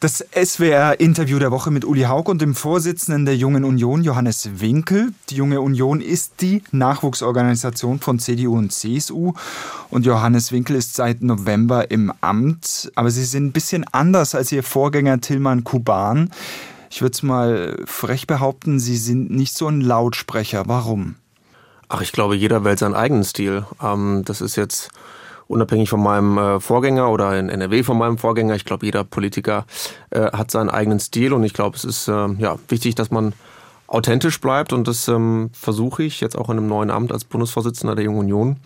Das SWR-Interview der Woche mit Uli Haug und dem Vorsitzenden der Jungen Union, Johannes Winkel. Die Junge Union ist die Nachwuchsorganisation von CDU und CSU. Und Johannes Winkel ist seit November im Amt. Aber Sie sind ein bisschen anders als Ihr Vorgänger Tilman Kuban. Ich würde es mal frech behaupten, Sie sind nicht so ein Lautsprecher. Warum? Ach, ich glaube, jeder wählt seinen eigenen Stil. Ähm, das ist jetzt unabhängig von meinem äh, Vorgänger oder in NRW von meinem Vorgänger. Ich glaube, jeder Politiker äh, hat seinen eigenen Stil und ich glaube, es ist äh, ja, wichtig, dass man authentisch bleibt und das ähm, versuche ich jetzt auch in einem neuen Amt als Bundesvorsitzender der Jungen Union.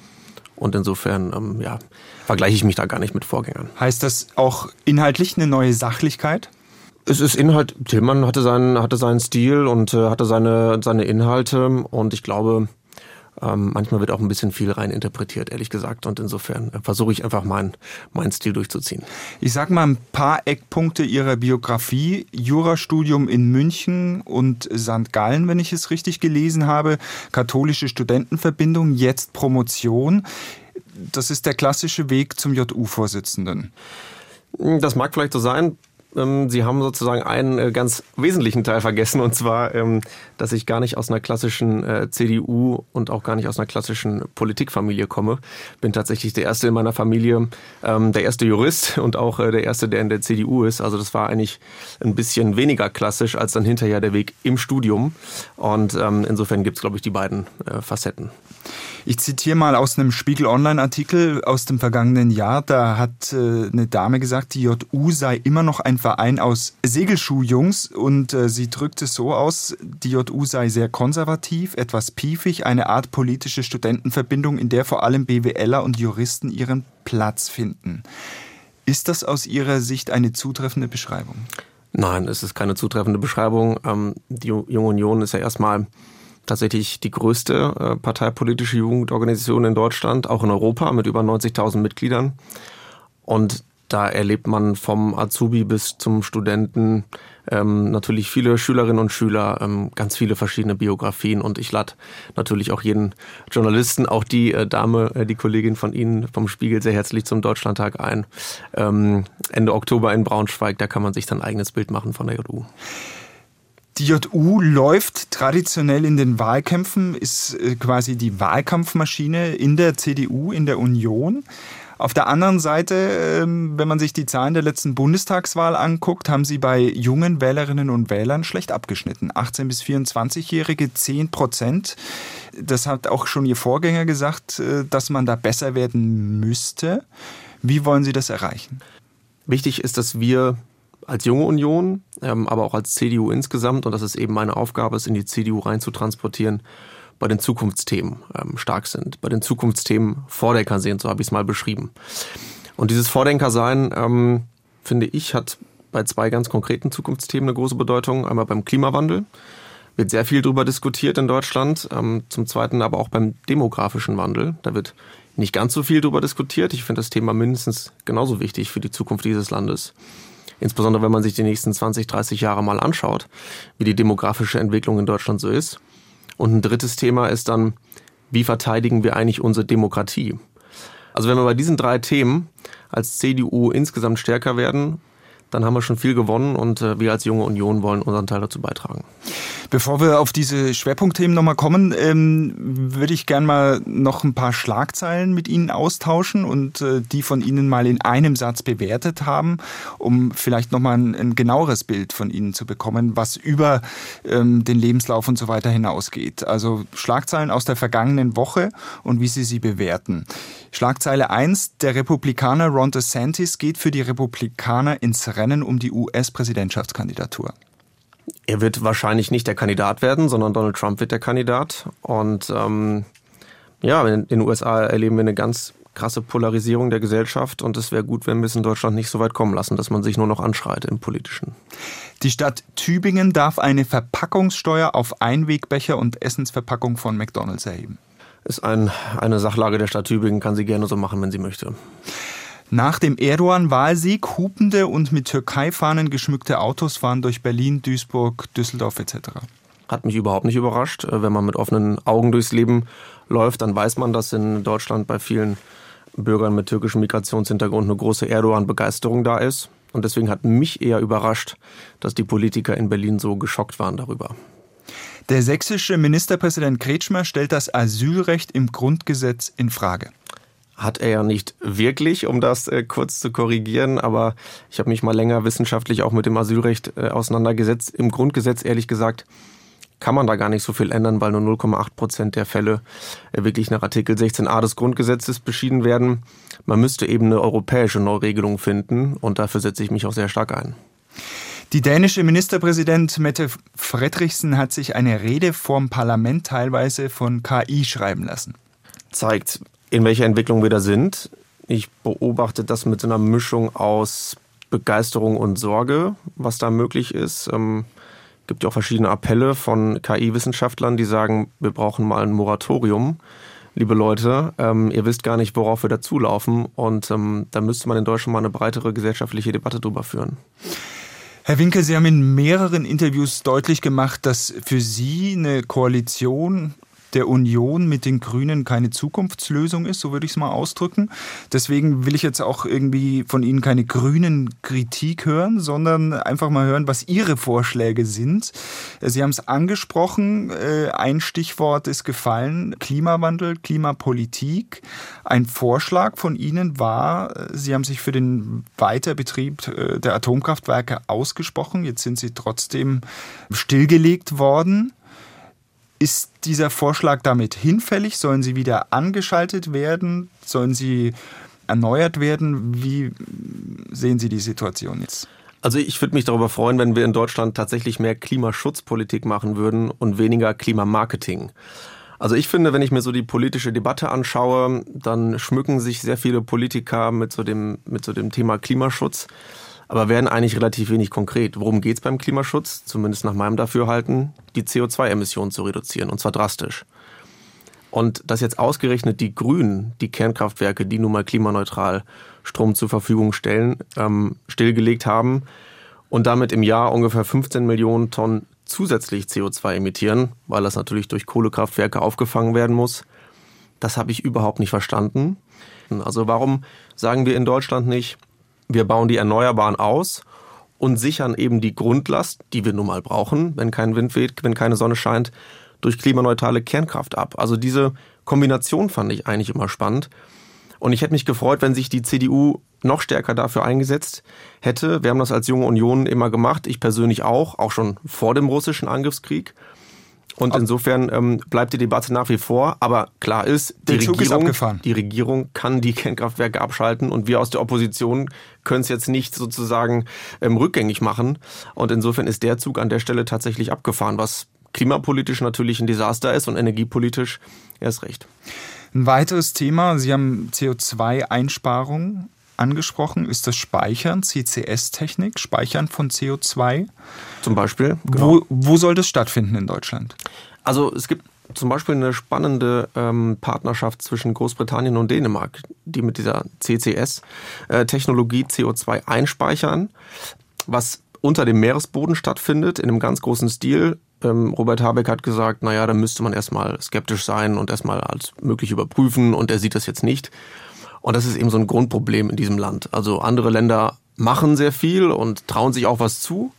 Und insofern ähm, ja, vergleiche ich mich da gar nicht mit Vorgängern. Heißt das auch inhaltlich eine neue Sachlichkeit? Es ist Inhalt. Tillmann hatte seinen, hatte seinen Stil und äh, hatte seine, seine Inhalte und ich glaube, ähm, manchmal wird auch ein bisschen viel rein interpretiert, ehrlich gesagt. Und insofern äh, versuche ich einfach meinen mein Stil durchzuziehen. Ich sage mal ein paar Eckpunkte Ihrer Biografie. Jurastudium in München und St. Gallen, wenn ich es richtig gelesen habe. Katholische Studentenverbindung, jetzt Promotion. Das ist der klassische Weg zum JU-Vorsitzenden. Das mag vielleicht so sein. Ähm, Sie haben sozusagen einen äh, ganz wesentlichen Teil vergessen, und zwar, ähm, dass ich gar nicht aus einer klassischen äh, CDU und auch gar nicht aus einer klassischen Politikfamilie komme. Bin tatsächlich der Erste in meiner Familie, ähm, der erste Jurist und auch äh, der Erste, der in der CDU ist. Also das war eigentlich ein bisschen weniger klassisch als dann hinterher der Weg im Studium. Und insofern gibt es, glaube ich, die beiden Facetten. Ich zitiere mal aus einem Spiegel Online-Artikel aus dem vergangenen Jahr. Da hat eine Dame gesagt, die JU sei immer noch ein Verein aus Segelschuhjungs und äh, sie drückt es so aus, die JU sei sehr konservativ, etwas piefig, eine Art politische Studentenverbindung, in der vor allem BWLer und Juristen ihren Platz finden. Ist das aus Ihrer Sicht eine zutreffende Beschreibung? Nein, es ist keine zutreffende Beschreibung. Ähm, die Junge Union ist ja erstmal tatsächlich die größte äh, parteipolitische Jugendorganisation in Deutschland, auch in Europa mit über 90.000 Mitgliedern. Und da erlebt man vom Azubi bis zum Studenten ähm, natürlich viele Schülerinnen und Schüler, ähm, ganz viele verschiedene Biografien und ich lade natürlich auch jeden Journalisten, auch die äh, Dame, äh, die Kollegin von Ihnen vom Spiegel sehr herzlich zum Deutschlandtag ein. Ähm, Ende Oktober in Braunschweig, da kann man sich dann ein eigenes Bild machen von der JU. Die JU läuft traditionell in den Wahlkämpfen, ist äh, quasi die Wahlkampfmaschine in der CDU, in der Union. Auf der anderen Seite, ähm, wenn man sich die Zahlen der letzten Bundestagswahl anguckt, haben sie bei jungen Wählerinnen und Wählern schlecht abgeschnitten. 18 bis 24-Jährige 10 Prozent. Das hat auch schon Ihr Vorgänger gesagt, äh, dass man da besser werden müsste. Wie wollen Sie das erreichen? Wichtig ist, dass wir als junge Union, ähm, aber auch als CDU insgesamt, und das ist eben meine Aufgabe, es in die CDU rein zu transportieren, bei den Zukunftsthemen ähm, stark sind, bei den Zukunftsthemen Vordenker sind, so habe ich es mal beschrieben. Und dieses Vordenkersein, ähm, finde ich, hat bei zwei ganz konkreten Zukunftsthemen eine große Bedeutung. Einmal beim Klimawandel, wird sehr viel darüber diskutiert in Deutschland. Ähm, zum Zweiten aber auch beim demografischen Wandel. Da wird nicht ganz so viel darüber diskutiert. Ich finde das Thema mindestens genauso wichtig für die Zukunft dieses Landes. Insbesondere wenn man sich die nächsten 20, 30 Jahre mal anschaut, wie die demografische Entwicklung in Deutschland so ist. Und ein drittes Thema ist dann, wie verteidigen wir eigentlich unsere Demokratie? Also wenn wir bei diesen drei Themen als CDU insgesamt stärker werden, dann haben wir schon viel gewonnen und äh, wir als junge Union wollen unseren Teil dazu beitragen. Bevor wir auf diese Schwerpunktthemen nochmal kommen, ähm, würde ich gerne mal noch ein paar Schlagzeilen mit Ihnen austauschen und äh, die von Ihnen mal in einem Satz bewertet haben, um vielleicht nochmal ein, ein genaueres Bild von Ihnen zu bekommen, was über ähm, den Lebenslauf und so weiter hinausgeht. Also Schlagzeilen aus der vergangenen Woche und wie Sie sie bewerten. Schlagzeile 1, der Republikaner Ron DeSantis geht für die Republikaner ins Rennen um die US-Präsidentschaftskandidatur. Er wird wahrscheinlich nicht der Kandidat werden, sondern Donald Trump wird der Kandidat. Und ähm, ja, in den USA erleben wir eine ganz krasse Polarisierung der Gesellschaft und es wäre gut, wenn wir es in Deutschland nicht so weit kommen lassen, dass man sich nur noch anschreit im Politischen. Die Stadt Tübingen darf eine Verpackungssteuer auf Einwegbecher und Essensverpackung von McDonalds erheben. Ist ein, eine Sachlage der Stadt Tübingen, kann sie gerne so machen, wenn sie möchte. Nach dem Erdogan-Wahlsieg hupende und mit Türkei-Fahnen geschmückte Autos fahren durch Berlin, Duisburg, Düsseldorf etc. Hat mich überhaupt nicht überrascht. Äh, wenn man mit offenen Augen durchs Leben läuft, dann weiß man, dass in Deutschland bei vielen Bürgern mit türkischem Migrationshintergrund eine große Erdogan-Begeisterung da ist. Und deswegen hat mich eher überrascht, dass die Politiker in Berlin so geschockt waren darüber. Der sächsische Ministerpräsident Kretschmer stellt das Asylrecht im Grundgesetz in Frage. Hat er ja nicht wirklich, um das äh, kurz zu korrigieren, aber ich habe mich mal länger wissenschaftlich auch mit dem Asylrecht äh, auseinandergesetzt. Im Grundgesetz, ehrlich gesagt, kann man da gar nicht so viel ändern, weil nur 0,8 Prozent der Fälle äh, wirklich nach Artikel 16a des Grundgesetzes beschieden werden. Man müsste eben eine europäische Neuregelung finden und dafür setze ich mich auch sehr stark ein. Die dänische Ministerpräsident Mette Fredriksen hat sich eine Rede vorm Parlament teilweise von KI schreiben lassen. Zeigt, in welcher Entwicklung wir da sind. Ich beobachte das mit so einer Mischung aus Begeisterung und Sorge, was da möglich ist. Ähm, gibt ja auch verschiedene Appelle von KI-Wissenschaftlern, die sagen, wir brauchen mal ein Moratorium. Liebe Leute, ähm, ihr wisst gar nicht, worauf wir dazulaufen und ähm, da müsste man in Deutschland mal eine breitere gesellschaftliche Debatte drüber führen. Herr Winkel, Sie haben in mehreren Interviews deutlich gemacht, dass für Sie eine Koalition der Union mit den Grünen keine Zukunftslösung ist, so würde ich es mal ausdrücken. Deswegen will ich jetzt auch irgendwie von Ihnen keine grünen Kritik hören, sondern einfach mal hören, was Ihre Vorschläge sind. Sie haben es angesprochen, äh, ein Stichwort ist gefallen, Klimawandel, Klimapolitik. Ein Vorschlag von Ihnen war, Sie haben sich für den Weiterbetrieb äh, der Atomkraftwerke ausgesprochen. Jetzt sind sie trotzdem stillgelegt worden. Ist dieser Vorschlag damit hinfällig? Sollen sie wieder angeschaltet werden? Sollen sie erneuert werden? Wie sehen Sie die Situation jetzt? Also ich würde mich darüber freuen, wenn wir in Deutschland tatsächlich mehr Klimaschutzpolitik machen würden und weniger Klimamarketing. Also ich finde, wenn ich mir so die politische Debatte anschaue, dann schmücken sich sehr viele Politiker mit so dem, mit so dem Thema Klimaschutz aber werden eigentlich relativ wenig konkret. Worum geht es beim Klimaschutz? Zumindest nach meinem Dafürhalten, die CO2-Emissionen zu reduzieren, und zwar drastisch. Und dass jetzt ausgerechnet die Grünen die Kernkraftwerke, die nun mal klimaneutral Strom zur Verfügung stellen, ähm, stillgelegt haben und damit im Jahr ungefähr 15 Millionen Tonnen zusätzlich CO2 emittieren, weil das natürlich durch Kohlekraftwerke aufgefangen werden muss, das habe ich überhaupt nicht verstanden. Also warum sagen wir in Deutschland nicht, wir bauen die Erneuerbaren aus und sichern eben die Grundlast, die wir nun mal brauchen, wenn kein Wind weht, wenn keine Sonne scheint, durch klimaneutrale Kernkraft ab. Also diese Kombination fand ich eigentlich immer spannend. Und ich hätte mich gefreut, wenn sich die CDU noch stärker dafür eingesetzt hätte. Wir haben das als junge Union immer gemacht, ich persönlich auch, auch schon vor dem russischen Angriffskrieg. Und insofern ähm, bleibt die Debatte nach wie vor. Aber klar ist, die Regierung, ist die Regierung kann die Kernkraftwerke abschalten und wir aus der Opposition können es jetzt nicht sozusagen ähm, rückgängig machen. Und insofern ist der Zug an der Stelle tatsächlich abgefahren, was klimapolitisch natürlich ein Desaster ist und energiepolitisch erst recht. Ein weiteres Thema, Sie haben CO2-Einsparung angesprochen, ist das Speichern, CCS-Technik, Speichern von CO2. Zum Beispiel. Genau. Wo, wo soll das stattfinden in Deutschland? Also es gibt zum Beispiel eine spannende ähm, Partnerschaft zwischen Großbritannien und Dänemark, die mit dieser CCS-Technologie äh, CO2 einspeichern, was unter dem Meeresboden stattfindet, in einem ganz großen Stil. Ähm, Robert Habeck hat gesagt, naja, da müsste man erstmal skeptisch sein und erstmal als möglich überprüfen und er sieht das jetzt nicht. Und das ist eben so ein Grundproblem in diesem Land. Also andere Länder machen sehr viel und trauen sich auch was zu,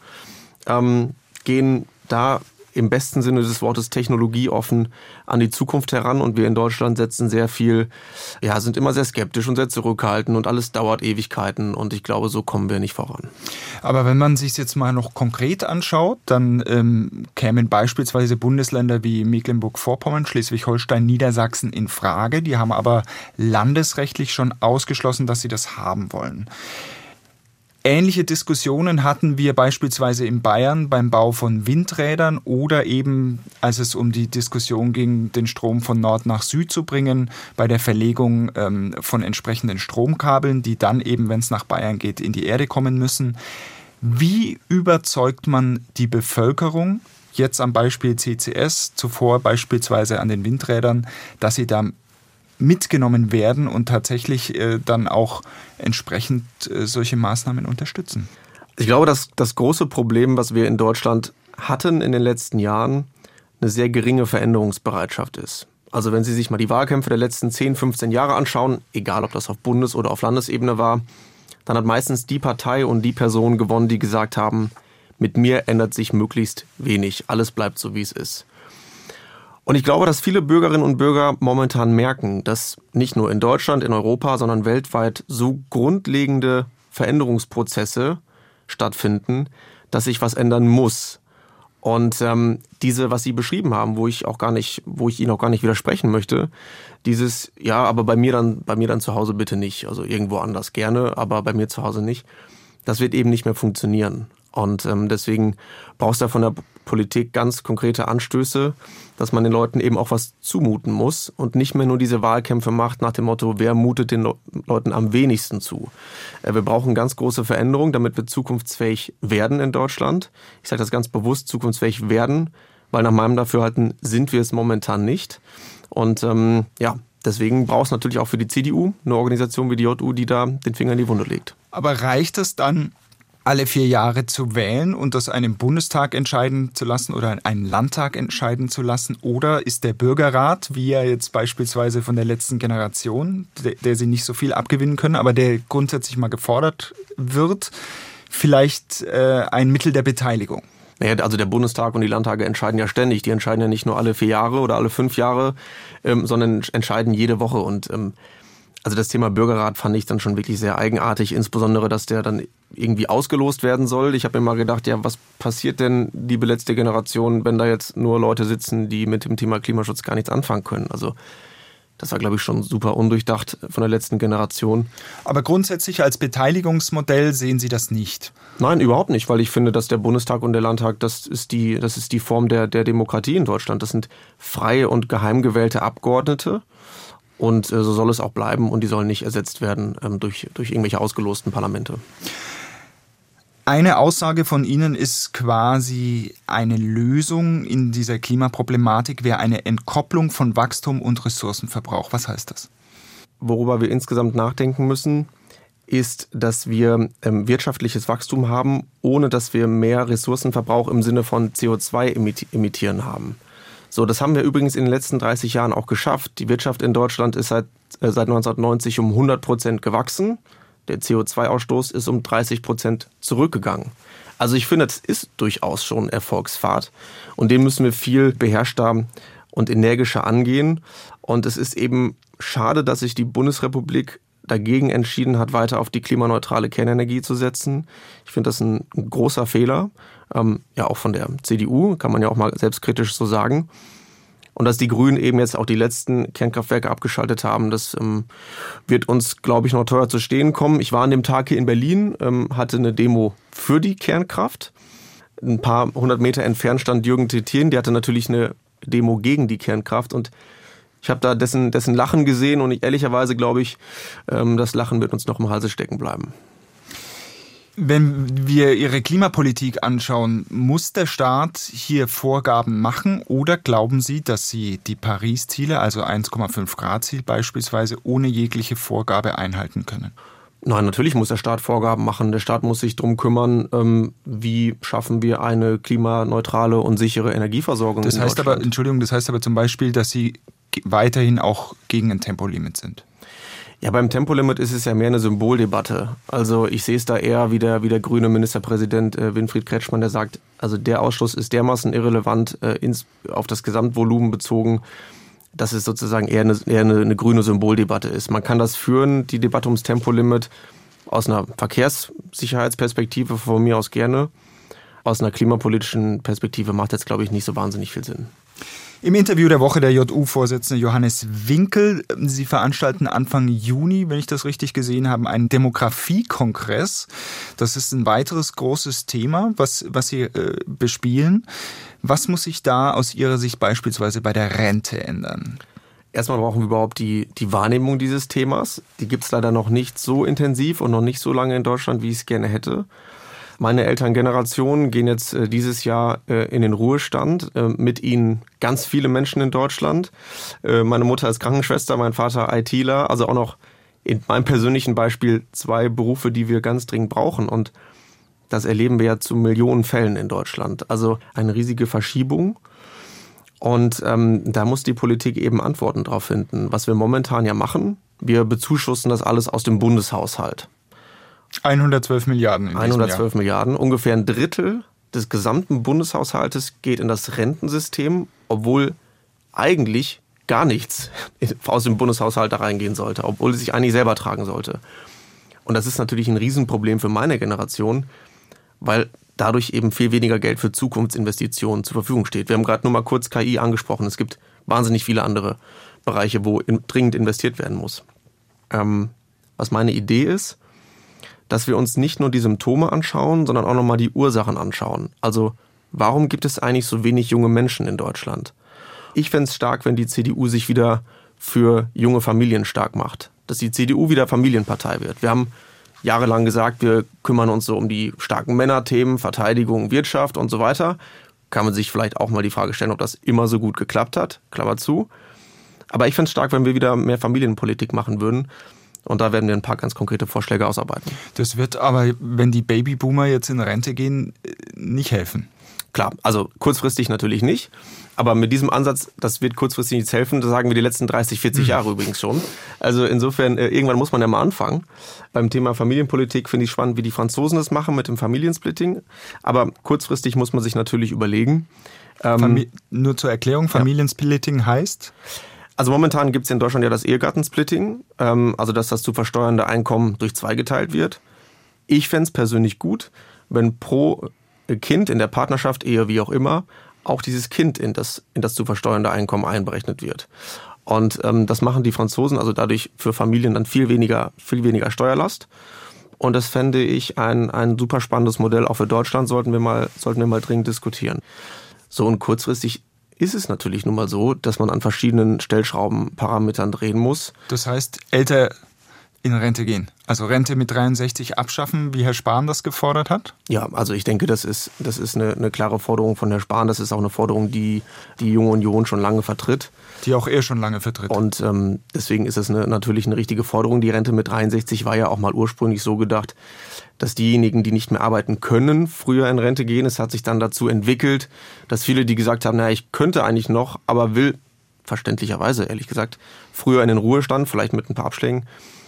ähm, gehen da im besten Sinne des Wortes technologieoffen an die Zukunft heran und wir in Deutschland setzen sehr viel, ja, sind immer sehr skeptisch und sehr zurückhaltend und alles dauert Ewigkeiten und ich glaube, so kommen wir nicht voran. Aber wenn man sich jetzt mal noch konkret anschaut, dann ähm, kämen beispielsweise Bundesländer wie Mecklenburg-Vorpommern, Schleswig-Holstein, Niedersachsen in Frage. Die haben aber landesrechtlich schon ausgeschlossen, dass sie das haben wollen. Ähnliche Diskussionen hatten wir beispielsweise in Bayern beim Bau von Windrädern oder eben, als es um die Diskussion ging, den Strom von Nord nach Süd zu bringen, bei der Verlegung ähm, von entsprechenden Stromkabeln, die dann eben, wenn es nach Bayern geht, in die Erde kommen müssen. Wie überzeugt man die Bevölkerung, jetzt am Beispiel CCS, zuvor beispielsweise an den Windrädern, dass sie da mitgenommen werden und tatsächlich äh, dann auch entsprechend äh, solche Maßnahmen unterstützen. Ich glaube, dass das große Problem, was wir in Deutschland hatten in den letzten Jahren, eine sehr geringe Veränderungsbereitschaft ist. Also wenn Sie sich mal die Wahlkämpfe der letzten 10, 15 Jahre anschauen, egal ob das auf Bundes- oder auf Landesebene war, dann hat meistens die Partei und die Person gewonnen, die gesagt haben, mit mir ändert sich möglichst wenig, alles bleibt so, wie es ist. Und ich glaube, dass viele Bürgerinnen und Bürger momentan merken, dass nicht nur in Deutschland, in Europa, sondern weltweit so grundlegende Veränderungsprozesse stattfinden, dass sich was ändern muss. Und ähm, diese, was Sie beschrieben haben, wo ich auch gar nicht, wo ich Ihnen auch gar nicht widersprechen möchte, dieses, ja, aber bei mir dann, bei mir dann zu Hause bitte nicht. Also irgendwo anders gerne, aber bei mir zu Hause nicht. Das wird eben nicht mehr funktionieren. Und ähm, deswegen brauchst du von der Politik ganz konkrete Anstöße, dass man den Leuten eben auch was zumuten muss und nicht mehr nur diese Wahlkämpfe macht nach dem Motto, wer mutet den Leuten am wenigsten zu. Äh, wir brauchen ganz große Veränderungen, damit wir zukunftsfähig werden in Deutschland. Ich sage das ganz bewusst, zukunftsfähig werden, weil nach meinem Dafürhalten sind wir es momentan nicht. Und ähm, ja, deswegen braucht es natürlich auch für die CDU eine Organisation wie die JU, die da den Finger in die Wunde legt. Aber reicht es dann alle vier Jahre zu wählen und das einen Bundestag entscheiden zu lassen oder einen Landtag entscheiden zu lassen? Oder ist der Bürgerrat, wie er jetzt beispielsweise von der letzten Generation, der, der sie nicht so viel abgewinnen können, aber der grundsätzlich mal gefordert wird, vielleicht äh, ein Mittel der Beteiligung? Naja, also der Bundestag und die Landtage entscheiden ja ständig. Die entscheiden ja nicht nur alle vier Jahre oder alle fünf Jahre, ähm, sondern entscheiden jede Woche. Und ähm, also das Thema Bürgerrat fand ich dann schon wirklich sehr eigenartig, insbesondere, dass der dann irgendwie ausgelost werden soll. Ich habe mir mal gedacht, ja, was passiert denn, liebe letzte Generation, wenn da jetzt nur Leute sitzen, die mit dem Thema Klimaschutz gar nichts anfangen können? Also das war, glaube ich, schon super undurchdacht von der letzten Generation. Aber grundsätzlich als Beteiligungsmodell sehen Sie das nicht? Nein, überhaupt nicht, weil ich finde, dass der Bundestag und der Landtag, das ist die, das ist die Form der, der Demokratie in Deutschland. Das sind freie und geheim gewählte Abgeordnete. Und äh, so soll es auch bleiben und die sollen nicht ersetzt werden ähm, durch, durch irgendwelche ausgelosten Parlamente. Eine Aussage von Ihnen ist quasi eine Lösung in dieser Klimaproblematik wäre eine Entkopplung von Wachstum und Ressourcenverbrauch. Was heißt das? Worüber wir insgesamt nachdenken müssen, ist, dass wir ähm, wirtschaftliches Wachstum haben, ohne dass wir mehr Ressourcenverbrauch im Sinne von CO2 emittieren haben. So, das haben wir übrigens in den letzten 30 Jahren auch geschafft. Die Wirtschaft in Deutschland ist seit, äh, seit 1990 um 100 Prozent gewachsen. Der CO2-Ausstoß ist um 30 Prozent zurückgegangen. Also ich finde, das ist durchaus schon Erfolgsfahrt und den müssen wir viel beherrschter und energischer angehen. Und es ist eben schade, dass sich die Bundesrepublik dagegen entschieden hat, weiter auf die klimaneutrale Kernenergie zu setzen. Ich finde das ein, ein großer Fehler ähm, ja auch von der CDU, kann man ja auch mal selbstkritisch so sagen. Und dass die Grünen eben jetzt auch die letzten Kernkraftwerke abgeschaltet haben, das ähm, wird uns, glaube ich, noch teuer zu stehen kommen. Ich war an dem Tag hier in Berlin, ähm, hatte eine Demo für die Kernkraft. Ein paar hundert Meter entfernt stand Jürgen Trittin, der hatte natürlich eine Demo gegen die Kernkraft und ich habe da dessen, dessen Lachen gesehen und ich, ehrlicherweise glaube ich, ähm, das Lachen wird uns noch im Halse stecken bleiben. Wenn wir Ihre Klimapolitik anschauen, muss der Staat hier Vorgaben machen oder glauben Sie, dass Sie die Paris-Ziele, also 1,5 Grad-Ziel beispielsweise, ohne jegliche Vorgabe einhalten können? Nein, natürlich muss der Staat Vorgaben machen. Der Staat muss sich darum kümmern, ähm, wie schaffen wir eine klimaneutrale und sichere Energieversorgung. Das heißt aber, Entschuldigung, das heißt aber zum Beispiel, dass Sie weiterhin auch gegen ein Tempolimit sind. Ja, beim Tempolimit ist es ja mehr eine Symboldebatte. Also ich sehe es da eher wie der, wie der grüne Ministerpräsident äh, Winfried Kretschmann, der sagt, also der Ausschluss ist dermaßen irrelevant äh, ins, auf das Gesamtvolumen bezogen, dass es sozusagen eher, eine, eher eine, eine grüne Symboldebatte ist. Man kann das führen, die Debatte ums Tempolimit, aus einer Verkehrssicherheitsperspektive von mir aus gerne. Aus einer klimapolitischen Perspektive macht jetzt, glaube ich, nicht so wahnsinnig viel Sinn. Im Interview der Woche der JU-Vorsitzende Johannes Winkel. Sie veranstalten Anfang Juni, wenn ich das richtig gesehen habe, einen Demografiekongress. Das ist ein weiteres großes Thema, was, was Sie äh, bespielen. Was muss sich da aus Ihrer Sicht beispielsweise bei der Rente ändern? Erstmal brauchen wir überhaupt die, die Wahrnehmung dieses Themas. Die gibt es leider noch nicht so intensiv und noch nicht so lange in Deutschland, wie ich es gerne hätte. Meine Elterngeneration gehen jetzt äh, dieses Jahr äh, in den Ruhestand. Äh, mit ihnen ganz viele Menschen in Deutschland. Äh, meine Mutter ist Krankenschwester, mein Vater ITler. Also auch noch in meinem persönlichen Beispiel zwei Berufe, die wir ganz dringend brauchen. Und das erleben wir ja zu Millionen Fällen in Deutschland. Also eine riesige Verschiebung. Und ähm, da muss die Politik eben Antworten drauf finden. Was wir momentan ja machen, wir bezuschussen das alles aus dem Bundeshaushalt. 112 Milliarden. In 112 Milliarden, ungefähr ein Drittel des gesamten Bundeshaushaltes geht in das Rentensystem, obwohl eigentlich gar nichts aus dem Bundeshaushalt da reingehen sollte, obwohl es sich eigentlich selber tragen sollte. Und das ist natürlich ein Riesenproblem für meine Generation, weil dadurch eben viel weniger Geld für Zukunftsinvestitionen zur Verfügung steht. Wir haben gerade nur mal kurz KI angesprochen. Es gibt wahnsinnig viele andere Bereiche, wo in, dringend investiert werden muss. Ähm, was meine Idee ist, dass wir uns nicht nur die Symptome anschauen, sondern auch nochmal die Ursachen anschauen. Also warum gibt es eigentlich so wenig junge Menschen in Deutschland? Ich fände es stark, wenn die CDU sich wieder für junge Familien stark macht. Dass die CDU wieder Familienpartei wird. Wir haben jahrelang gesagt, wir kümmern uns so um die starken Männerthemen, Verteidigung, Wirtschaft und so weiter. Kann man sich vielleicht auch mal die Frage stellen, ob das immer so gut geklappt hat. Klammer zu. Aber ich fände es stark, wenn wir wieder mehr Familienpolitik machen würden. Und da werden wir ein paar ganz konkrete Vorschläge ausarbeiten. Das wird aber, wenn die Babyboomer jetzt in Rente gehen, nicht helfen. Klar, also kurzfristig natürlich nicht. Aber mit diesem Ansatz, das wird kurzfristig nichts helfen, das sagen wir die letzten 30, 40 Jahre übrigens schon. Also insofern, äh, irgendwann muss man ja mal anfangen. Beim Thema Familienpolitik finde ich spannend, wie die Franzosen das machen mit dem Familiensplitting. Aber kurzfristig muss man sich natürlich überlegen. Ähm, nur zur Erklärung, Familiensplitting ja. heißt? Also momentan gibt es in Deutschland ja das Ehegattensplitting, ähm, also dass das zu versteuernde Einkommen durch zwei geteilt wird. Ich fände es persönlich gut, wenn pro Kind in der Partnerschaft, Ehe wie auch immer, auch dieses Kind in das, in das zu versteuernde Einkommen einberechnet wird. Und ähm, das machen die Franzosen also dadurch für Familien dann viel weniger, viel weniger Steuerlast. Und das fände ich ein, ein super spannendes Modell. Auch für Deutschland sollten wir mal, sollten wir mal dringend diskutieren. So und kurzfristig ist es natürlich nun mal so, dass man an verschiedenen Stellschraubenparametern drehen muss. Das heißt, älter in Rente gehen. Also Rente mit 63 abschaffen, wie Herr Spahn das gefordert hat? Ja, also ich denke, das ist, das ist eine, eine klare Forderung von Herrn Spahn. Das ist auch eine Forderung, die die Junge Union schon lange vertritt. Die auch er schon lange vertritt. Und ähm, deswegen ist es eine, natürlich eine richtige Forderung. Die Rente mit 63 war ja auch mal ursprünglich so gedacht, dass diejenigen, die nicht mehr arbeiten können, früher in Rente gehen. Es hat sich dann dazu entwickelt, dass viele, die gesagt haben, naja, ich könnte eigentlich noch, aber will, verständlicherweise ehrlich gesagt, früher in den Ruhestand, vielleicht mit ein paar Abschlägen,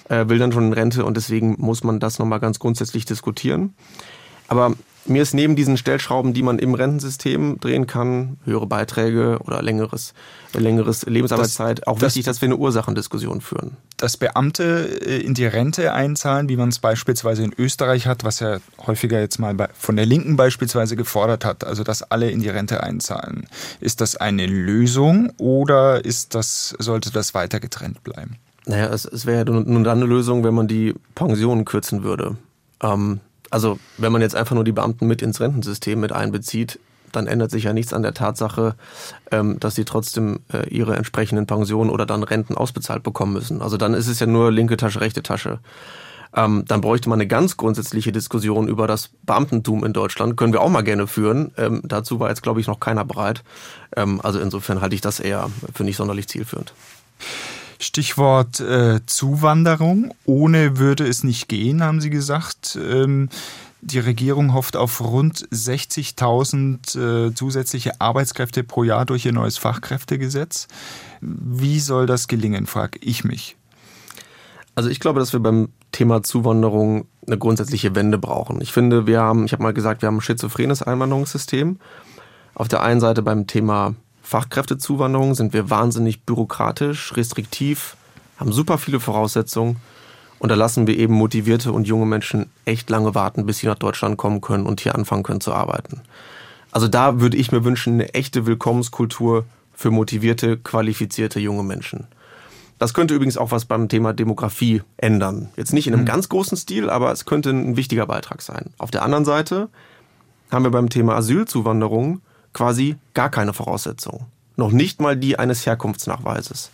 äh, will dann schon in Rente und deswegen muss man das nochmal ganz grundsätzlich diskutieren. Aber mir ist neben diesen Stellschrauben, die man im Rentensystem drehen kann, höhere Beiträge oder längeres, längeres Lebensarbeitszeit, das, auch wichtig, dass wir eine Ursachendiskussion führen. Dass Beamte äh, in die Rente einzahlen, wie man es beispielsweise in Österreich hat, was ja häufiger jetzt mal von der Linken beispielsweise gefordert hat, also dass alle in die Rente einzahlen. Ist das eine Lösung oder ist das, sollte das weiter getrennt bleiben? Naja, es, es wäre ja nun dann eine Lösung, wenn man die Pensionen kürzen würde. Ähm, also wenn man jetzt einfach nur die Beamten mit ins Rentensystem mit einbezieht, dann ändert sich ja nichts an der Tatsache, ähm, dass sie trotzdem äh, ihre entsprechenden Pensionen oder dann Renten ausbezahlt bekommen müssen. Also dann ist es ja nur linke Tasche, rechte Tasche. Ähm, dann bräuchte man eine ganz grundsätzliche Diskussion über das Beamtentum in Deutschland. Können wir auch mal gerne führen. Ähm, dazu war jetzt, glaube ich, noch keiner bereit. Also insofern halte ich das eher für nicht sonderlich zielführend. Stichwort äh, Zuwanderung. Ohne würde es nicht gehen, haben Sie gesagt. Ähm, die Regierung hofft auf rund 60.000 äh, zusätzliche Arbeitskräfte pro Jahr durch ihr neues Fachkräftegesetz. Wie soll das gelingen, frage ich mich. Also ich glaube, dass wir beim Thema Zuwanderung eine grundsätzliche Wende brauchen. Ich finde, wir haben, ich habe mal gesagt, wir haben ein schizophrenes Einwanderungssystem. Auf der einen Seite beim Thema Fachkräftezuwanderung sind wir wahnsinnig bürokratisch, restriktiv, haben super viele Voraussetzungen und da lassen wir eben motivierte und junge Menschen echt lange warten, bis sie nach Deutschland kommen können und hier anfangen können zu arbeiten. Also da würde ich mir wünschen, eine echte Willkommenskultur für motivierte, qualifizierte junge Menschen. Das könnte übrigens auch was beim Thema Demografie ändern. Jetzt nicht in einem mhm. ganz großen Stil, aber es könnte ein wichtiger Beitrag sein. Auf der anderen Seite haben wir beim Thema Asylzuwanderung quasi gar keine Voraussetzungen. Noch nicht mal die eines Herkunftsnachweises.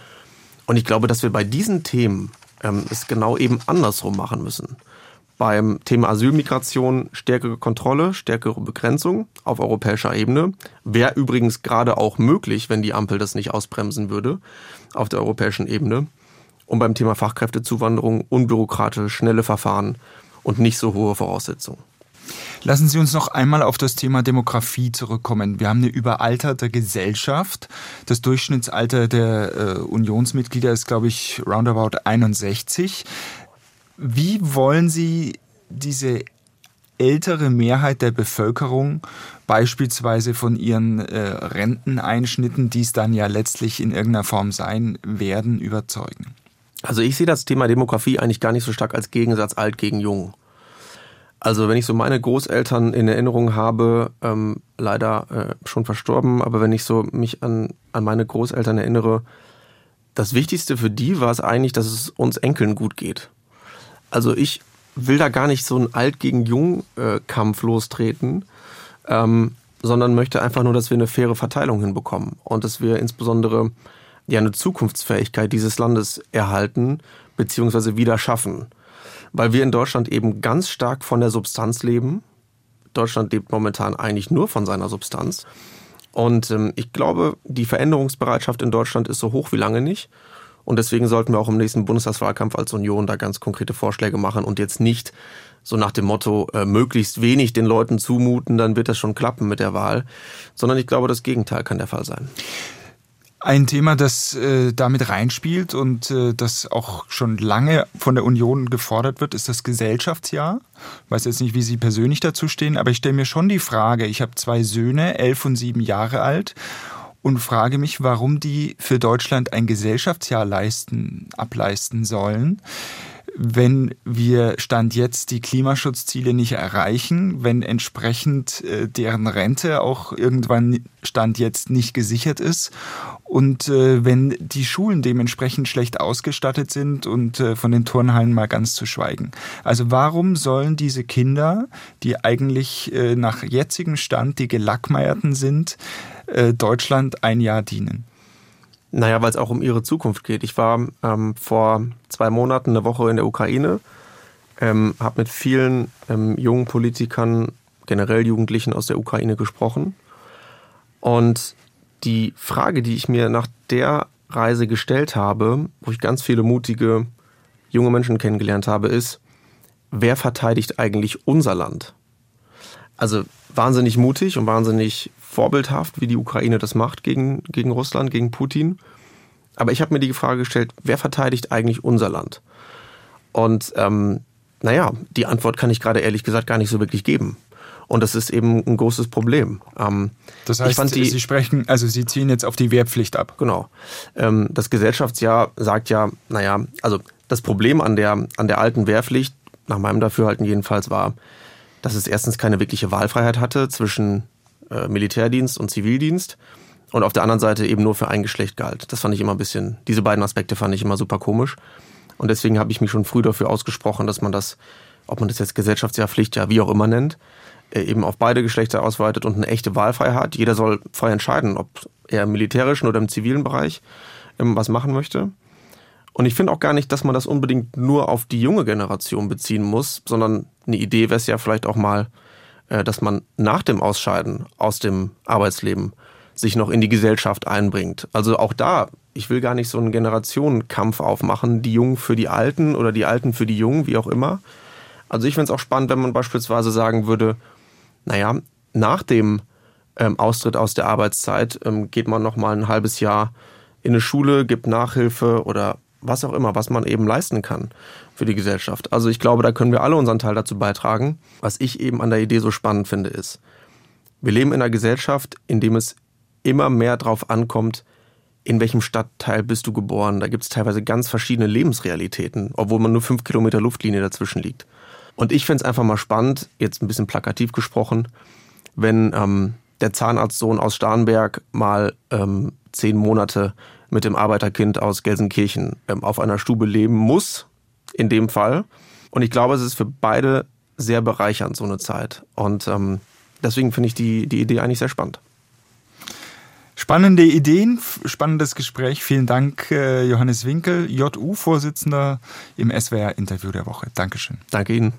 Und ich glaube, dass wir bei diesen Themen ähm, es genau eben andersrum machen müssen. Beim Thema Asylmigration stärkere Kontrolle, stärkere Begrenzung auf europäischer Ebene. Wäre übrigens gerade auch möglich, wenn die Ampel das nicht ausbremsen würde auf der europäischen Ebene. Und beim Thema Fachkräftezuwanderung unbürokratisch, schnelle Verfahren und nicht so hohe Voraussetzungen. Lassen Sie uns noch einmal auf das Thema Demografie zurückkommen. Wir haben eine überalterte Gesellschaft. Das Durchschnittsalter der äh, Unionsmitglieder ist, glaube ich, roundabout 61. Wie wollen Sie diese ältere Mehrheit der Bevölkerung beispielsweise von ihren äh, Renteneinschnitten, die es dann ja letztlich in irgendeiner Form sein werden, überzeugen? Also ich sehe das Thema Demografie eigentlich gar nicht so stark als Gegensatz alt gegen jung. Also wenn ich so meine Großeltern in Erinnerung habe, ähm, leider äh, schon verstorben, aber wenn ich so mich an, an meine Großeltern erinnere, das Wichtigste für die war es eigentlich, dass es uns Enkeln gut geht. Also ich will da gar nicht so einen Alt gegen Jung-Kampf lostreten, ähm, sondern möchte einfach nur, dass wir eine faire Verteilung hinbekommen und dass wir insbesondere ja eine Zukunftsfähigkeit dieses Landes erhalten bzw. wieder schaffen. Weil wir in Deutschland eben ganz stark von der Substanz leben. Deutschland lebt momentan eigentlich nur von seiner Substanz. Und ähm, ich glaube, die Veränderungsbereitschaft in Deutschland ist so hoch wie lange nicht. Und deswegen sollten wir auch im nächsten Bundestagswahlkampf als Union da ganz konkrete Vorschläge machen und jetzt nicht so nach dem Motto, äh, möglichst wenig den Leuten zumuten, dann wird das schon klappen mit der Wahl, sondern ich glaube, das Gegenteil kann der Fall sein. Ein Thema, das äh, damit reinspielt und äh, das auch schon lange von der Union gefordert wird, ist das Gesellschaftsjahr. Ich weiß jetzt nicht, wie Sie persönlich dazu stehen, aber ich stelle mir schon die Frage, ich habe zwei Söhne, elf und sieben Jahre alt und frage mich, warum die für Deutschland ein Gesellschaftsjahr leisten, ableisten sollen wenn wir Stand jetzt die Klimaschutzziele nicht erreichen, wenn entsprechend äh, deren Rente auch irgendwann Stand jetzt nicht gesichert ist und äh, wenn die Schulen dementsprechend schlecht ausgestattet sind und äh, von den Turnhallen mal ganz zu schweigen. Also warum sollen diese Kinder, die eigentlich äh, nach jetzigem Stand die Gelackmeierten sind, äh, Deutschland ein Jahr dienen? Naja, weil es auch um ihre Zukunft geht. Ich war ähm, vor zwei Monaten eine Woche in der Ukraine, ähm, habe mit vielen ähm, jungen Politikern, generell Jugendlichen aus der Ukraine gesprochen. Und die Frage, die ich mir nach der Reise gestellt habe, wo ich ganz viele mutige junge Menschen kennengelernt habe, ist, wer verteidigt eigentlich unser Land? Also wahnsinnig mutig und wahnsinnig vorbildhaft, wie die Ukraine das macht gegen, gegen Russland, gegen Putin. Aber ich habe mir die Frage gestellt, wer verteidigt eigentlich unser Land? Und ähm, naja, die Antwort kann ich gerade ehrlich gesagt gar nicht so wirklich geben. Und das ist eben ein großes Problem. Ähm, das heißt, die, Sie sprechen, also Sie ziehen jetzt auf die Wehrpflicht ab. Genau. Ähm, das Gesellschaftsjahr sagt ja, naja, also das Problem an der, an der alten Wehrpflicht, nach meinem Dafürhalten jedenfalls, war, dass es erstens keine wirkliche Wahlfreiheit hatte zwischen äh, Militärdienst und Zivildienst und auf der anderen Seite eben nur für ein Geschlecht galt. Das fand ich immer ein bisschen, diese beiden Aspekte fand ich immer super komisch. Und deswegen habe ich mich schon früh dafür ausgesprochen, dass man das, ob man das jetzt Gesellschaftsjahr, Pflichtjahr, wie auch immer nennt, äh, eben auf beide Geschlechter ausweitet und eine echte Wahlfreiheit hat. Jeder soll frei entscheiden, ob er im militärischen oder im zivilen Bereich ähm, was machen möchte. Und ich finde auch gar nicht, dass man das unbedingt nur auf die junge Generation beziehen muss, sondern eine Idee wäre es ja vielleicht auch mal, äh, dass man nach dem Ausscheiden aus dem Arbeitsleben sich noch in die Gesellschaft einbringt. Also auch da, ich will gar nicht so einen Generationenkampf aufmachen, die Jungen für die Alten oder die Alten für die Jungen, wie auch immer. Also ich finde es auch spannend, wenn man beispielsweise sagen würde, naja, nach dem ähm, Austritt aus der Arbeitszeit ähm, geht man noch mal ein halbes Jahr in eine Schule, gibt Nachhilfe oder was auch immer, was man eben leisten kann für die Gesellschaft. Also ich glaube, da können wir alle unseren Teil dazu beitragen. Was ich eben an der Idee so spannend finde, ist, wir leben in einer Gesellschaft, in dem es immer mehr darauf ankommt, in welchem Stadtteil bist du geboren. Da gibt es teilweise ganz verschiedene Lebensrealitäten, obwohl man nur fünf Kilometer Luftlinie dazwischen liegt. Und ich finde es einfach mal spannend, jetzt ein bisschen plakativ gesprochen, wenn ähm, der Zahnarztsohn aus Starnberg mal ähm, zehn Monate mit dem Arbeiterkind aus Gelsenkirchen ähm, auf einer Stube leben muss, in dem Fall. Und ich glaube, es ist für beide sehr bereichernd, so eine Zeit. Und ähm, deswegen finde ich die, die Idee eigentlich sehr spannend. Spannende Ideen, spannendes Gespräch. Vielen Dank, äh, Johannes Winkel, JU-Vorsitzender im SWR-Interview der Woche. Dankeschön. Danke Ihnen.